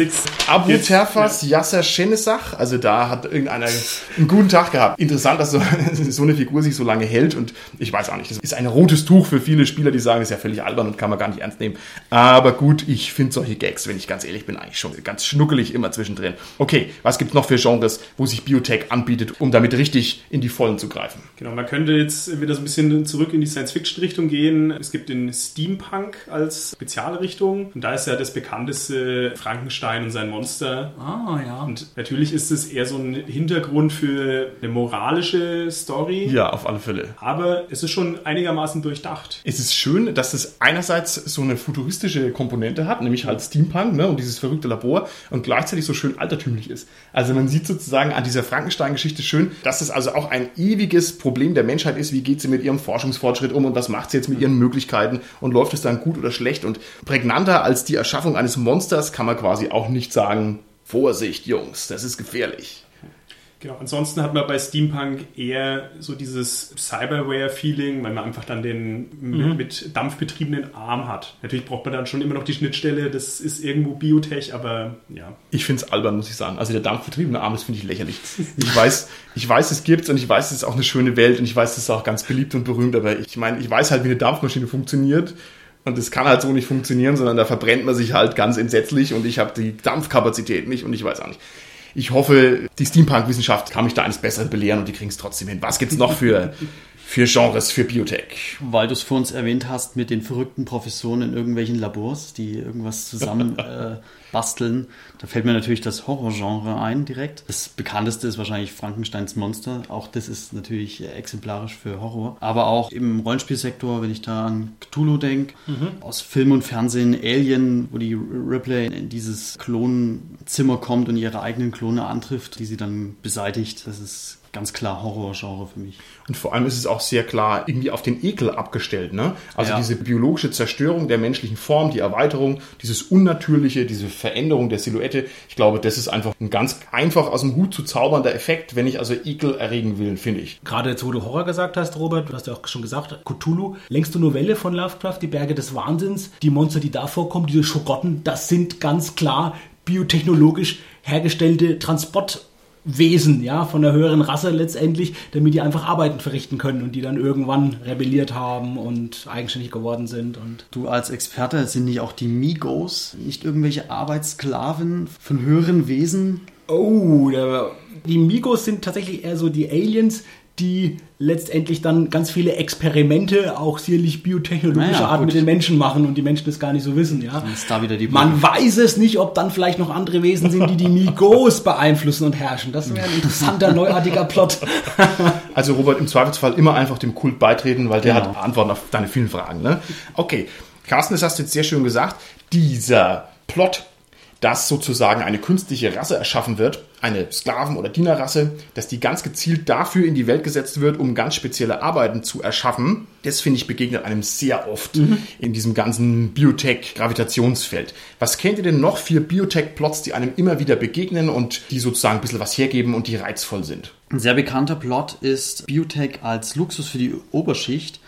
[SPEAKER 1] Abu Terfas ja. Yasser Shenesach, also da hat irgendeiner einen guten Tag gehabt. Interessant, dass so, <laughs> so, eine Figur sich so lange hält und ich weiß auch nicht, das ist ein rotes Tuch für viele Spieler, die sagen, das ist ja völlig albern und kann man gar nicht ernst nehmen. Aber gut, ich finde solche Gags, wenn ich ganz ehrlich bin, eigentlich schon ganz schnuckelig immer zwischendrin. Okay, was gibt's noch für Genres, wo sich Biotech anbietet, um damit richtig in die Vollen zu greifen.
[SPEAKER 4] Genau, man könnte jetzt wieder so ein bisschen zurück in die Science-Fiction-Richtung gehen. Es gibt den Steampunk als Spezialrichtung und da ist ja das bekannteste Frankenstein und sein Monster.
[SPEAKER 3] Ah, ja.
[SPEAKER 4] Und natürlich ist es eher so ein Hintergrund für eine moralische Story.
[SPEAKER 1] Ja, auf alle Fälle.
[SPEAKER 4] Aber es ist schon einigermaßen durchdacht.
[SPEAKER 1] Es ist schön, dass es einerseits so eine futuristische Komponente hat, nämlich halt Steampunk ne, und dieses verrückte Labor und gleichzeitig so schön altertümlich ist. Also man sieht sozusagen an dieser Frankenstein-Geschichte schön, dass es also auch ein ewiges Problem der Menschheit ist, wie geht sie mit ihrem Forschungsfortschritt um und was macht sie jetzt mit ihren Möglichkeiten und läuft es dann gut oder schlecht. Und prägnanter als die Erschaffung eines Monsters kann man quasi auch nicht sagen, Vorsicht, Jungs, das ist gefährlich.
[SPEAKER 4] Genau, ansonsten hat man bei Steampunk eher so dieses Cyberware-Feeling, weil man einfach dann den mhm. mit, Dampf betriebenen Arm hat. Natürlich braucht man dann schon immer noch die Schnittstelle, das ist irgendwo Biotech, aber ja.
[SPEAKER 1] Ich finde es albern, muss ich sagen. Also der dampfbetriebene Arm, das finde ich lächerlich. Ich weiß, ich weiß, es gibt's und ich weiß, es ist auch eine schöne Welt und ich weiß, es ist auch ganz beliebt und berühmt, aber ich meine, ich weiß halt, wie eine Dampfmaschine funktioniert. Und es kann halt so nicht funktionieren, sondern da verbrennt man sich halt ganz entsetzlich und ich habe die Dampfkapazität nicht und ich weiß auch nicht ich hoffe, die Steampunk-Wissenschaft kann mich da eines Besseren belehren und die kriegen es trotzdem hin. Was gibt es noch für, für Genres für Biotech?
[SPEAKER 2] Weil du es vor uns erwähnt hast mit den verrückten Professoren in irgendwelchen Labors, die irgendwas zusammen <laughs> äh, basteln. Da fällt mir natürlich das Horrorgenre ein direkt. Das bekannteste ist wahrscheinlich Frankensteins Monster. Auch das ist natürlich exemplarisch für Horror. Aber auch im Rollenspielsektor, wenn ich da an Cthulhu denke, mhm. aus Film und Fernsehen Alien, wo die Ripley in dieses Klonzimmer kommt und ihre eigenen Klone antrifft, die sie dann beseitigt. Das ist ganz klar Horrorgenre für mich.
[SPEAKER 1] Und vor allem ist es auch sehr klar irgendwie auf den Ekel abgestellt. Ne? Also ja. diese biologische Zerstörung der menschlichen Form, die Erweiterung, dieses Unnatürliche, diese Veränderung der Silhouette. Ich glaube, das ist einfach ein ganz einfach aus dem Hut zu zaubernder Effekt, wenn ich also Ekel erregen will, finde ich.
[SPEAKER 3] Gerade jetzt, wo du Horror gesagt hast, Robert, du hast ja auch schon gesagt, Cthulhu, längste Novelle von Lovecraft, die Berge des Wahnsinns, die Monster, die da vorkommen, diese Schogotten, das sind ganz klar biotechnologisch hergestellte Transport Wesen, ja, von der höheren Rasse letztendlich, damit die einfach Arbeiten verrichten können und die dann irgendwann rebelliert haben und eigenständig geworden sind. Und
[SPEAKER 2] du als Experte sind nicht auch die Migos nicht irgendwelche Arbeitssklaven von höheren Wesen?
[SPEAKER 3] Oh, der, die Migos sind tatsächlich eher so die Aliens, die letztendlich dann ganz viele Experimente, auch sicherlich biotechnologische naja, Art mit den Menschen machen und die Menschen das gar nicht so wissen. Ja? Man weiß es nicht, ob dann vielleicht noch andere Wesen sind, die die Migos <laughs> beeinflussen und herrschen. Das wäre ein interessanter, neuartiger Plot. <laughs>
[SPEAKER 1] also Robert, im Zweifelsfall immer einfach dem Kult beitreten, weil der genau. hat Antworten auf deine vielen Fragen. Ne? Okay, Carsten, das hast du jetzt sehr schön gesagt. Dieser Plot dass sozusagen eine künstliche Rasse erschaffen wird, eine Sklaven- oder Dienerrasse, dass die ganz gezielt dafür in die Welt gesetzt wird, um ganz spezielle Arbeiten zu erschaffen. Das finde ich begegnet einem sehr oft mhm. in diesem ganzen Biotech-Gravitationsfeld. Was kennt ihr denn noch für Biotech-Plots, die einem immer wieder begegnen und die sozusagen ein bisschen was hergeben und die reizvoll sind?
[SPEAKER 2] Ein sehr bekannter Plot ist Biotech als Luxus für die Oberschicht.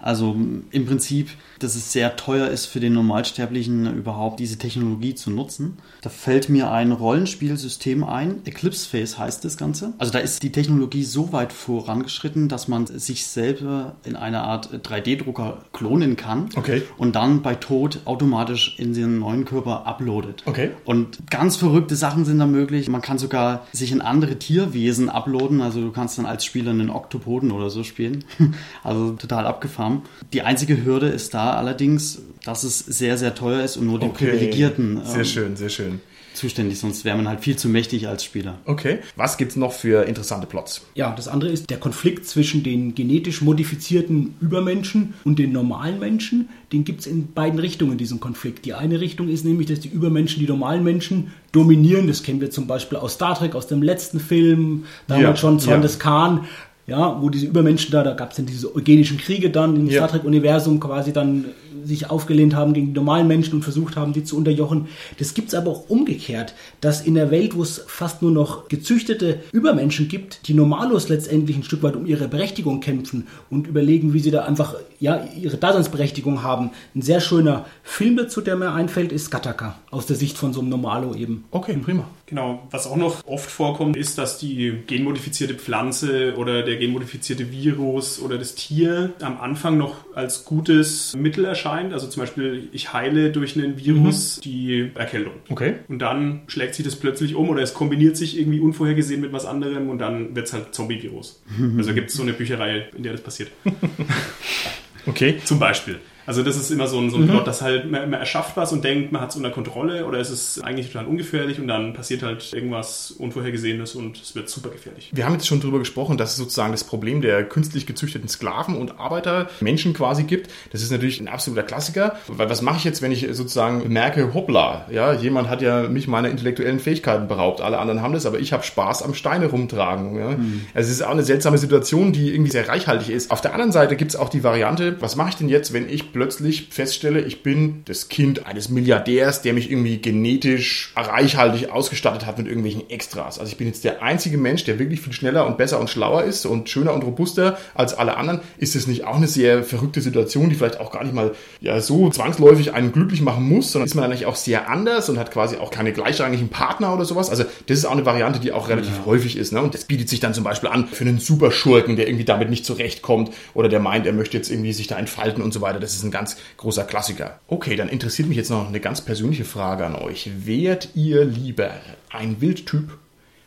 [SPEAKER 2] Also im Prinzip dass es sehr teuer ist für den Normalsterblichen überhaupt diese Technologie zu nutzen. Da fällt mir ein Rollenspielsystem ein, Eclipse Phase heißt das Ganze. Also da ist die Technologie so weit vorangeschritten, dass man sich selber in einer Art 3D-Drucker klonen kann
[SPEAKER 1] okay.
[SPEAKER 2] und dann bei Tod automatisch in den neuen Körper uploadet.
[SPEAKER 1] Okay.
[SPEAKER 2] Und ganz verrückte Sachen sind da möglich. Man kann sogar sich in andere Tierwesen uploaden. Also du kannst dann als Spieler einen Oktopoden oder so spielen. <laughs> also total abgefahren. Die einzige Hürde ist da, allerdings, dass es sehr, sehr teuer ist und nur den okay. Privilegierten
[SPEAKER 1] sehr ähm, schön, sehr schön.
[SPEAKER 2] zuständig, sonst wäre man halt viel zu mächtig als Spieler.
[SPEAKER 1] Okay. Was gibt es noch für interessante Plots?
[SPEAKER 3] Ja, das andere ist der Konflikt zwischen den genetisch modifizierten Übermenschen und den normalen Menschen. Den gibt es in beiden Richtungen, diesen Konflikt. Die eine Richtung ist nämlich, dass die Übermenschen die normalen Menschen dominieren. Das kennen wir zum Beispiel aus Star Trek, aus dem letzten Film, damals ja, schon Zorn ja. des Khan ja, wo diese Übermenschen da, da gab es dann diese eugenischen Kriege dann im ja. Star Trek-Universum quasi dann sich aufgelehnt haben gegen die normalen Menschen und versucht haben, die zu unterjochen. Das gibt es aber auch umgekehrt, dass in der Welt, wo es fast nur noch gezüchtete Übermenschen gibt, die normalos letztendlich ein Stück weit um ihre Berechtigung kämpfen und überlegen, wie sie da einfach ja, ihre Daseinsberechtigung haben. Ein sehr schöner Film dazu, der mir einfällt, ist Gattaca, aus der Sicht von so einem Normalo eben.
[SPEAKER 1] Okay, prima.
[SPEAKER 4] Genau, was auch noch oft vorkommt, ist, dass die genmodifizierte Pflanze oder der genmodifizierte Virus oder das Tier am Anfang noch als gutes Mittel erscheint. Also zum Beispiel, ich heile durch einen Virus mhm. die Erkältung.
[SPEAKER 1] Okay.
[SPEAKER 4] Und dann schlägt sich das plötzlich um oder es kombiniert sich irgendwie unvorhergesehen mit was anderem und dann wird es halt Zombie-Virus. Also gibt es so eine Bücherei, in der das passiert. <laughs>
[SPEAKER 1] okay.
[SPEAKER 4] Zum Beispiel. Also das ist immer so ein, so ein mhm. Plot, dass halt man, man, erschafft was und denkt, man hat es unter Kontrolle oder es ist eigentlich total ungefährlich und dann passiert halt irgendwas Unvorhergesehenes und es wird super gefährlich.
[SPEAKER 1] Wir haben jetzt schon darüber gesprochen, dass es sozusagen das Problem der künstlich gezüchteten Sklaven und Arbeiter, Menschen quasi gibt. Das ist natürlich ein absoluter Klassiker, weil was mache ich jetzt, wenn ich sozusagen merke, hoppla, ja, jemand hat ja mich meiner intellektuellen Fähigkeiten beraubt, alle anderen haben das, aber ich habe Spaß am Steine rumtragen. Ja? Mhm. Also es ist auch eine seltsame Situation, die irgendwie sehr reichhaltig ist. Auf der anderen Seite gibt es auch die Variante, was mache ich denn jetzt, wenn ich plötzlich feststelle, ich bin das Kind eines Milliardärs, der mich irgendwie genetisch reichhaltig ausgestattet hat mit irgendwelchen Extras. Also ich bin jetzt der einzige Mensch, der wirklich viel schneller und besser und schlauer ist und schöner und robuster als alle anderen. Ist das nicht auch eine sehr verrückte Situation, die vielleicht auch gar nicht mal ja, so zwangsläufig einen glücklich machen muss, sondern ist man eigentlich auch sehr anders und hat quasi auch keine gleichrangigen Partner oder sowas. Also das ist auch eine Variante, die auch relativ ja. häufig ist. Ne? Und das bietet sich dann zum Beispiel an für einen Superschurken, der irgendwie damit nicht zurechtkommt oder der meint, er möchte jetzt irgendwie sich da entfalten und so weiter. Das ist ein ganz großer Klassiker. Okay, dann interessiert mich jetzt noch eine ganz persönliche Frage an euch. Wärt ihr lieber ein Wildtyp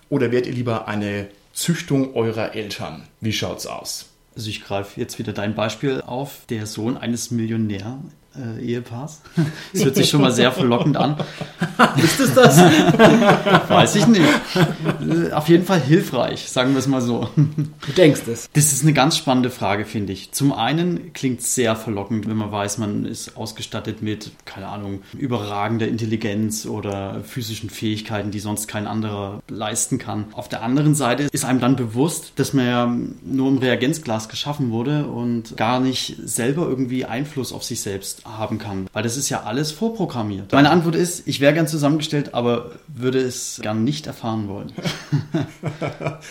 [SPEAKER 1] oder wärt ihr lieber eine Züchtung eurer Eltern? Wie schaut's aus?
[SPEAKER 2] Also ich greife jetzt wieder dein Beispiel auf. Der Sohn eines Millionärs äh, Ehepaars. <laughs> Das hört sich schon mal sehr verlockend an. <laughs>
[SPEAKER 3] Ist es das? <laughs>
[SPEAKER 2] Weiß ich nicht. Äh, auf jeden Fall hilfreich, sagen wir es mal so.
[SPEAKER 3] Du denkst es.
[SPEAKER 2] Das ist eine ganz spannende Frage, finde ich. Zum einen klingt es sehr verlockend, wenn man weiß, man ist ausgestattet mit, keine Ahnung, überragender Intelligenz oder physischen Fähigkeiten, die sonst kein anderer leisten kann. Auf der anderen Seite ist einem dann bewusst, dass man ja nur im Reagenzglas geschaffen wurde und gar nicht selber irgendwie Einfluss auf sich selbst haben kann. Weil das ist ja alles vorprogrammiert. Meine Antwort ist, ich wäre gern zusammengestellt, aber würde es gern nicht erfahren wollen. <laughs>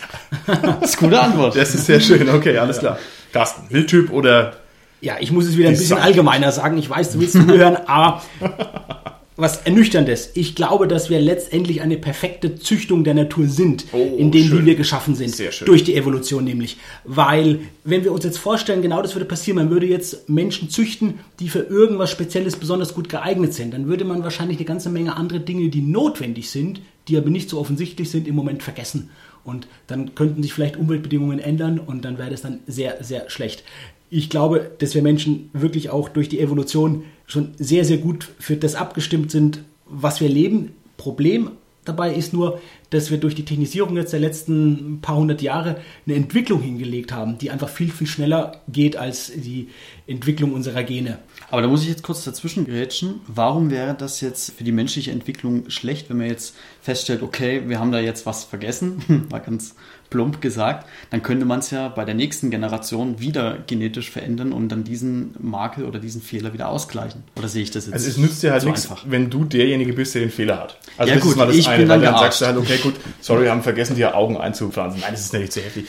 [SPEAKER 1] das ist eine gute Antwort. Das ist sehr schön. Okay, alles klar. Carsten, Wildtyp oder
[SPEAKER 3] ja, ich muss es wieder ein bisschen allgemeiner sagen. Ich weiß, du willst zuhören, aber <laughs> was Ernüchterndes. Ich glaube, dass wir letztendlich eine perfekte Züchtung der Natur sind,
[SPEAKER 1] Oh,
[SPEAKER 3] in dem,
[SPEAKER 1] schön.
[SPEAKER 3] wie wir geschaffen sind.
[SPEAKER 1] Sehr schön.
[SPEAKER 3] Durch die Evolution nämlich. Weil, wenn wir uns jetzt vorstellen, genau das würde passieren, man würde jetzt Menschen züchten, die für irgendwas Spezielles besonders gut geeignet sind, dann würde man wahrscheinlich eine ganze Menge andere Dinge, die notwendig sind, die aber nicht so offensichtlich sind, im Moment vergessen. Und dann könnten sich vielleicht Umweltbedingungen ändern und dann wäre das dann sehr, sehr schlecht. Ich glaube, dass wir Menschen wirklich auch durch die Evolution schon sehr, sehr gut für das abgestimmt sind, was wir leben. Problem dabei ist nur, dass wir durch die Technisierung jetzt der letzten paar hundert Jahre eine Entwicklung hingelegt haben, die einfach viel, viel schneller geht als die Entwicklung unserer Gene.
[SPEAKER 2] Aber da muss ich jetzt kurz dazwischen grätschen. Warum wäre das jetzt für die menschliche Entwicklung schlecht, wenn man jetzt feststellt, okay, wir haben da jetzt was vergessen, <laughs> mal ganz plump gesagt, dann könnte man es ja bei der nächsten Generation wieder genetisch verändern und dann diesen Makel oder diesen Fehler wieder ausgleichen. Oder sehe ich das jetzt
[SPEAKER 1] Also es nützt dir halt
[SPEAKER 2] zu
[SPEAKER 1] nichts,
[SPEAKER 2] einfach?
[SPEAKER 1] wenn du derjenige bist, der den Fehler hat. Also
[SPEAKER 2] Ja,
[SPEAKER 1] das
[SPEAKER 2] gut,
[SPEAKER 1] ist mal das
[SPEAKER 2] ich
[SPEAKER 1] eine,
[SPEAKER 2] bin
[SPEAKER 1] weil
[SPEAKER 2] dann
[SPEAKER 1] dann sagst du halt, okay, gut, sorry, wir haben vergessen, dir Augen einzupflanzen. Nein, das ist nicht so heftig.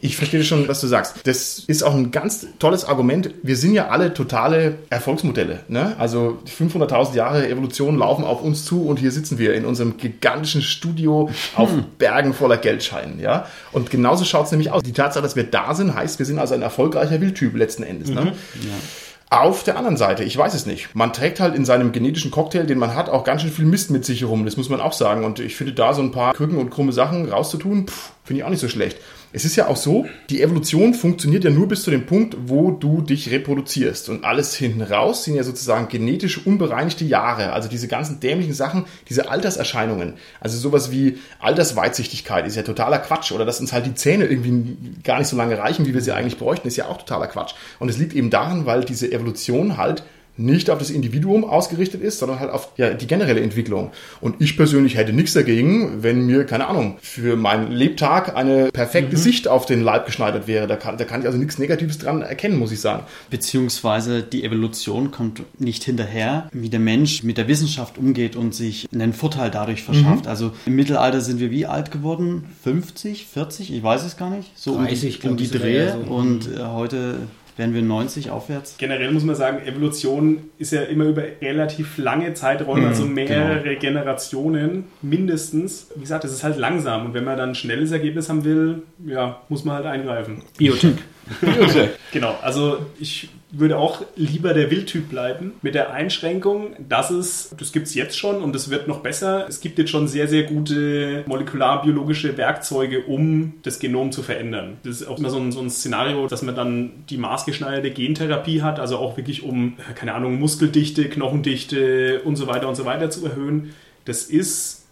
[SPEAKER 1] Ich verstehe schon, was du sagst. Das ist auch ein ganz tolles Argument. Wir sind ja alle totale Erfolgsmodelle. Ne? Also 500.000 Jahre Evolution laufen auf uns zu und hier sitzen wir in unserem gigantischen Studio auf
[SPEAKER 2] Hm.
[SPEAKER 1] Bergen voller Geldscheinen. Ja? Und genauso schaut es nämlich aus. Die Tatsache, dass wir da sind, heißt, wir sind also ein erfolgreicher Wildtyp letzten Endes. Ne? Auf der anderen Seite, ich weiß es nicht. Man trägt halt in seinem genetischen Cocktail, den man hat, auch ganz schön viel Mist mit sich herum. Das muss man auch sagen. Und ich finde da so ein paar Krücken und krumme Sachen rauszutun, finde ich auch nicht so schlecht. Es ist ja auch so, die Evolution funktioniert ja nur bis zu dem Punkt, wo du dich reproduzierst. Und alles hinten raus sind ja sozusagen genetisch unbereinigte Jahre. Also diese ganzen dämlichen Sachen, diese Alterserscheinungen. Also sowas wie Altersweitsichtigkeit ist ja totaler Quatsch. Oder dass uns halt die Zähne irgendwie gar nicht so lange reichen, wie wir sie eigentlich bräuchten, ist ja auch totaler Quatsch. Und es liegt eben daran, weil diese Evolution halt nicht auf das Individuum ausgerichtet ist, sondern halt auf ja, die generelle Entwicklung. Und ich persönlich hätte nichts dagegen, wenn mir, keine Ahnung, für meinen Lebtag eine perfekte Sicht auf den Leib geschneidert wäre. Da kann, da kann ich also nichts Negatives dran erkennen, muss ich sagen.
[SPEAKER 2] Beziehungsweise die Evolution kommt nicht hinterher, wie der Mensch mit der Wissenschaft umgeht und sich einen Vorteil dadurch verschafft. Also im Mittelalter sind wir wie alt geworden? 50, 40? Ich weiß es gar nicht. So um
[SPEAKER 3] 30,
[SPEAKER 2] die,
[SPEAKER 3] glaub
[SPEAKER 2] um die
[SPEAKER 3] sogar
[SPEAKER 2] Drehe.
[SPEAKER 3] eher so.
[SPEAKER 2] Und äh, heute werden wir 90 aufwärts.
[SPEAKER 4] Generell muss man sagen, Evolution ist ja immer über relativ lange Zeiträume, also mehrere Generationen mindestens. Wie gesagt, es ist halt langsam und wenn man dann ein schnelles Ergebnis haben will, ja, muss man halt eingreifen.
[SPEAKER 3] Biotech. <laughs>
[SPEAKER 4] Genau, also ich würde auch lieber der Wildtyp bleiben, mit der Einschränkung, dass es, das gibt es jetzt schon und es wird noch besser, es gibt jetzt schon sehr, sehr gute molekularbiologische Werkzeuge, um das Genom zu verändern. Das ist auch immer so ein, so ein Szenario, dass man dann die maßgeschneiderte Gentherapie hat, also auch wirklich um, keine Ahnung, Muskeldichte, Knochendichte und so weiter und so weiter zu erhöhen. Das ist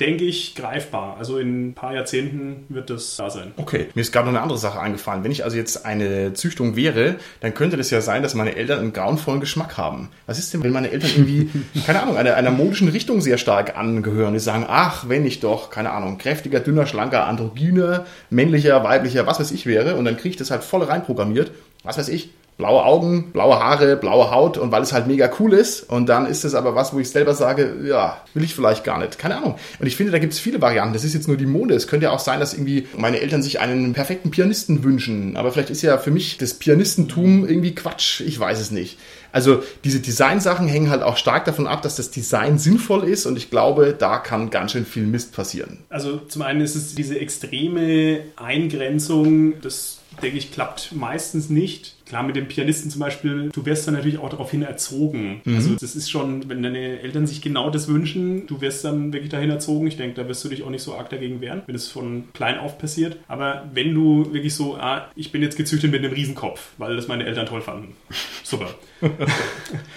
[SPEAKER 4] denke ich, greifbar. Also in ein paar Jahrzehnten wird das da sein.
[SPEAKER 1] Okay, mir ist gerade noch eine andere Sache eingefallen. Wenn ich also jetzt eine Züchtung wäre, dann könnte das ja sein, dass meine Eltern einen grauenvollen Geschmack haben. Was ist denn, wenn meine Eltern irgendwie, <laughs> keine Ahnung, einer, einer modischen Richtung sehr stark angehören? Die sagen, ach, wenn ich doch, keine Ahnung, kräftiger, dünner, schlanker, androgyner, männlicher, weiblicher, was weiß ich wäre. Und dann kriege ich das halt voll reinprogrammiert. Was weiß ich, blaue Augen, blaue Haare, blaue Haut und weil es halt mega cool ist und dann ist es aber was, wo ich selber sage, ja, will ich vielleicht gar nicht. Keine Ahnung. Und ich finde, da gibt es viele Varianten. Das ist jetzt nur die Mode. Es könnte ja auch sein, dass irgendwie meine Eltern sich einen perfekten Pianisten wünschen. Aber vielleicht ist ja für mich das Pianistentum irgendwie Quatsch. Ich weiß es nicht. Also diese Designsachen hängen halt auch stark davon ab, dass das Design sinnvoll ist und ich glaube, da kann ganz schön viel Mist passieren.
[SPEAKER 4] Also zum einen ist es diese extreme Eingrenzung, das denke ich klappt meistens nicht. Klar, mit dem Pianisten zum Beispiel, du wirst dann natürlich auch daraufhin erzogen. Also das ist schon, wenn deine Eltern sich genau das wünschen, du wirst dann wirklich dahin erzogen. Ich denke, da wirst du dich auch nicht so arg dagegen wehren, wenn es von klein auf passiert. Aber wenn du wirklich so, ah, ich bin jetzt gezüchtet mit einem Riesenkopf, weil das meine Eltern toll fanden. <laughs> Super.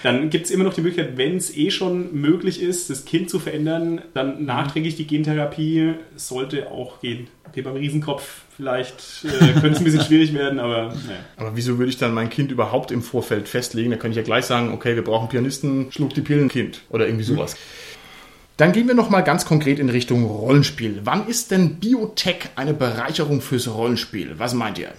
[SPEAKER 4] dann gibt es immer noch die Möglichkeit, wenn es eh schon möglich ist, das Kind zu verändern, dann nachträglich die Gentherapie sollte auch gehen. Okay, beim Riesenkopf vielleicht äh, könnte es ein bisschen <laughs> schwierig werden, aber naja.
[SPEAKER 1] Aber wieso würde ich dann mein Kind überhaupt im Vorfeld festlegen? Da könnte ich ja gleich sagen, okay, wir brauchen Pianisten, schlug die Pillen, Kind. Oder irgendwie sowas. Dann gehen wir nochmal ganz konkret in Richtung Rollenspiel. Wann ist denn Biotech eine Bereicherung fürs Rollenspiel? Was meint ihr?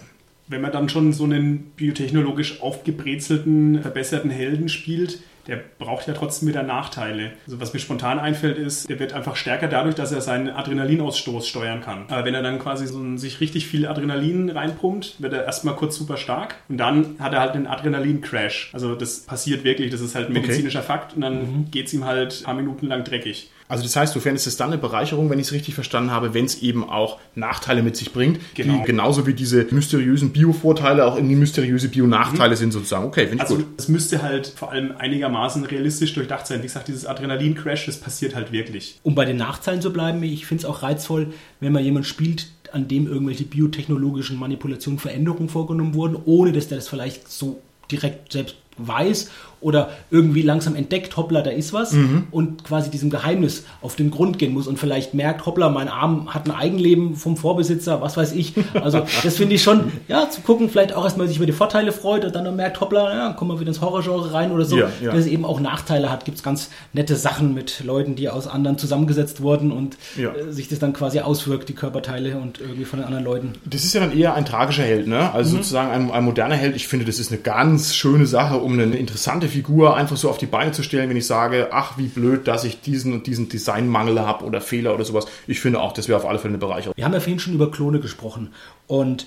[SPEAKER 4] wenn man dann schon so einen biotechnologisch aufgebrezelten, verbesserten Helden spielt, der braucht ja trotzdem wieder Nachteile. Also was mir spontan einfällt ist, der wird einfach stärker dadurch, dass er seinen Adrenalinausstoß steuern kann. Aber wenn er dann quasi so ein, sich richtig viel Adrenalin reinpumpt, wird er erstmal kurz super stark und dann hat er halt einen Adrenalin-Crash. Also das passiert wirklich, das ist halt ein medizinischer okay. Fakt und dann mhm. geht es ihm halt ein paar Minuten lang dreckig.
[SPEAKER 1] Also das heißt, du fändest es dann eine Bereicherung, wenn ich es richtig verstanden habe, wenn es eben auch Nachteile mit sich bringt, genau. die genauso wie diese mysteriösen Bio-Vorteile auch irgendwie mysteriöse Bio-Nachteile mhm. sind sozusagen. Okay, finde
[SPEAKER 4] ich also, gut. Es müsste halt vor allem einigermaßen realistisch durchdacht sein. Wie gesagt, dieses Adrenalin-Crash, das passiert halt wirklich.
[SPEAKER 3] Um bei den Nachteilen zu bleiben, ich finde es auch reizvoll, wenn man jemanden spielt, an dem irgendwelche biotechnologischen Manipulationen, Veränderungen vorgenommen wurden, ohne dass der das vielleicht so direkt selbst weiß oder irgendwie langsam entdeckt, hoppla, da ist was mhm. und quasi diesem Geheimnis auf den Grund gehen muss und vielleicht merkt, hoppla, mein Arm hat ein Eigenleben vom Vorbesitzer, was weiß ich. Also das finde ich schon, ja, zu gucken, vielleicht auch erstmal sich über die Vorteile freut und dann noch merkt, hoppla, ja, kommen wir wieder ins Horrorgenre rein oder so, ja, ja. dass es eben auch Nachteile hat. Gibt es ganz nette Sachen mit Leuten, die aus anderen zusammengesetzt wurden und ja. äh, sich das dann quasi auswirkt, die Körperteile und irgendwie von den anderen Leuten.
[SPEAKER 1] Das ist ja dann eher ein tragischer Held, ne? Also mhm. sozusagen ein, ein moderner Held. Ich finde, das ist eine ganz schöne Sache, um eine interessante Figur einfach so auf die Beine zu stellen, wenn ich sage, ach, wie blöd, dass ich diesen und diesen Designmangel habe oder Fehler oder sowas. Ich finde auch, das wäre auf alle Fälle eine Bereicherung.
[SPEAKER 3] Wir haben ja vorhin schon über Klone gesprochen und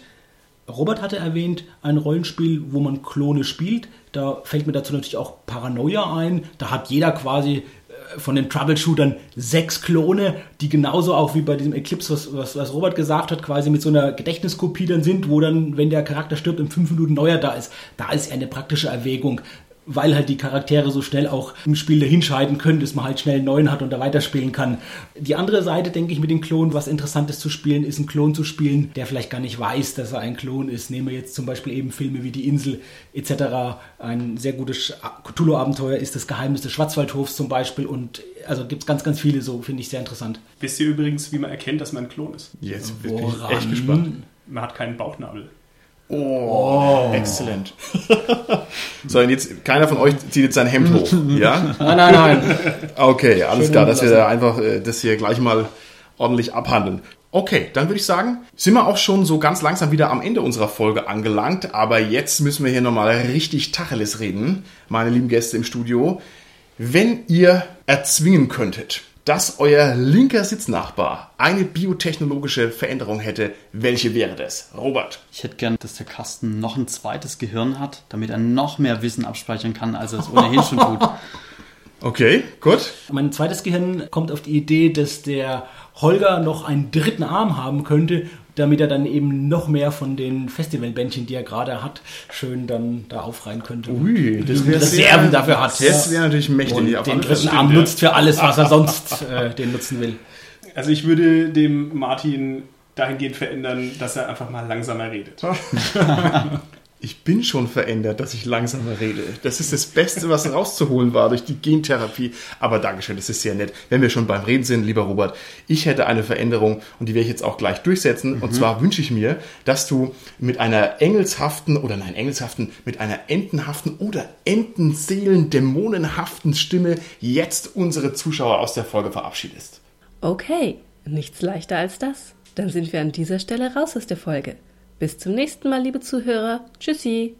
[SPEAKER 3] Robert hatte erwähnt, ein Rollenspiel, wo man Klone spielt. Da fällt mir dazu natürlich auch Paranoia ein. Da hat jeder quasi äh, von den Troubleshootern sechs Klone, die genauso auch wie bei diesem Eclipse, was, was, was, Robert gesagt hat, quasi mit so einer Gedächtniskopie dann sind, wo dann, wenn der Charakter stirbt, in fünf Minuten neuer da ist. Da ist eine praktische Erwägung weil halt die Charaktere so schnell auch im Spiel dahinscheiden können, dass man halt schnell einen neuen hat und da weiterspielen kann. Die andere Seite, denke ich, mit den Klonen, was interessant ist zu spielen, ist einen Klon zu spielen, der vielleicht gar nicht weiß, dass er ein Klon ist. Nehmen wir jetzt zum Beispiel eben Filme wie Die Insel etc. Ein sehr gutes Cthulhu-Abenteuer ist das Geheimnis des Schwarzwaldhofs zum Beispiel und also gibt es ganz, ganz viele so, finde ich sehr interessant.
[SPEAKER 4] Wisst ihr übrigens, wie man erkennt, dass man ein Klon ist?
[SPEAKER 1] Jetzt bin ich echt gespannt.
[SPEAKER 4] Man hat keinen Bauchnabel.
[SPEAKER 1] Oh, exzellent. <laughs> so, und jetzt, keiner von euch zieht jetzt sein Hemd hoch, ja? <laughs>
[SPEAKER 3] Nein, nein, nein.
[SPEAKER 1] Okay, alles Schön klar, dass wir da einfach äh, das hier gleich mal ordentlich abhandeln. Okay, dann würde ich sagen, sind wir auch schon so ganz langsam wieder am Ende unserer Folge angelangt, aber jetzt müssen wir hier nochmal richtig Tacheles reden, meine lieben Gäste im Studio. Wenn ihr erzwingen könntet, dass euer linker Sitznachbar eine biotechnologische Veränderung hätte, welche wäre das? Robert.
[SPEAKER 2] Ich hätte gern, dass der Kasten noch ein zweites Gehirn hat, damit er noch mehr Wissen abspeichern kann, als er es ohnehin schon tut. <laughs>
[SPEAKER 1] Okay, gut.
[SPEAKER 3] Mein zweites Gehirn kommt auf die Idee, dass der Holger noch einen dritten Arm haben könnte damit er dann eben noch mehr von den Festivalbändchen, die er gerade hat, schön dann da aufreihen könnte.
[SPEAKER 1] Ui,
[SPEAKER 3] das wäre Reserven dafür hat.
[SPEAKER 1] Das wäre natürlich mächtig. Und
[SPEAKER 3] den dritten Arm ja. nutzt für alles, was er sonst äh, den nutzen will.
[SPEAKER 4] Also ich würde dem Martin dahingehend verändern, dass er einfach mal langsamer redet. <laughs> <laughs>
[SPEAKER 1] ich bin schon verändert, dass ich langsamer rede. Das ist das Beste, was rauszuholen war durch die Gentherapie. Aber Dankeschön, das ist sehr nett. Wenn wir schon beim Reden sind, lieber Robert, ich hätte eine Veränderung und die werde ich jetzt auch gleich durchsetzen. Mhm. Und zwar wünsche ich mir, dass du mit einer engelshaften oder nein, engelshaften, mit einer entenhaften oder entenseelen, dämonenhaften Stimme jetzt unsere Zuschauer aus der Folge verabschiedest.
[SPEAKER 5] Okay, nichts leichter als das. Dann sind wir an dieser Stelle raus aus der Folge. Bis zum nächsten Mal, liebe Zuhörer. Tschüssi.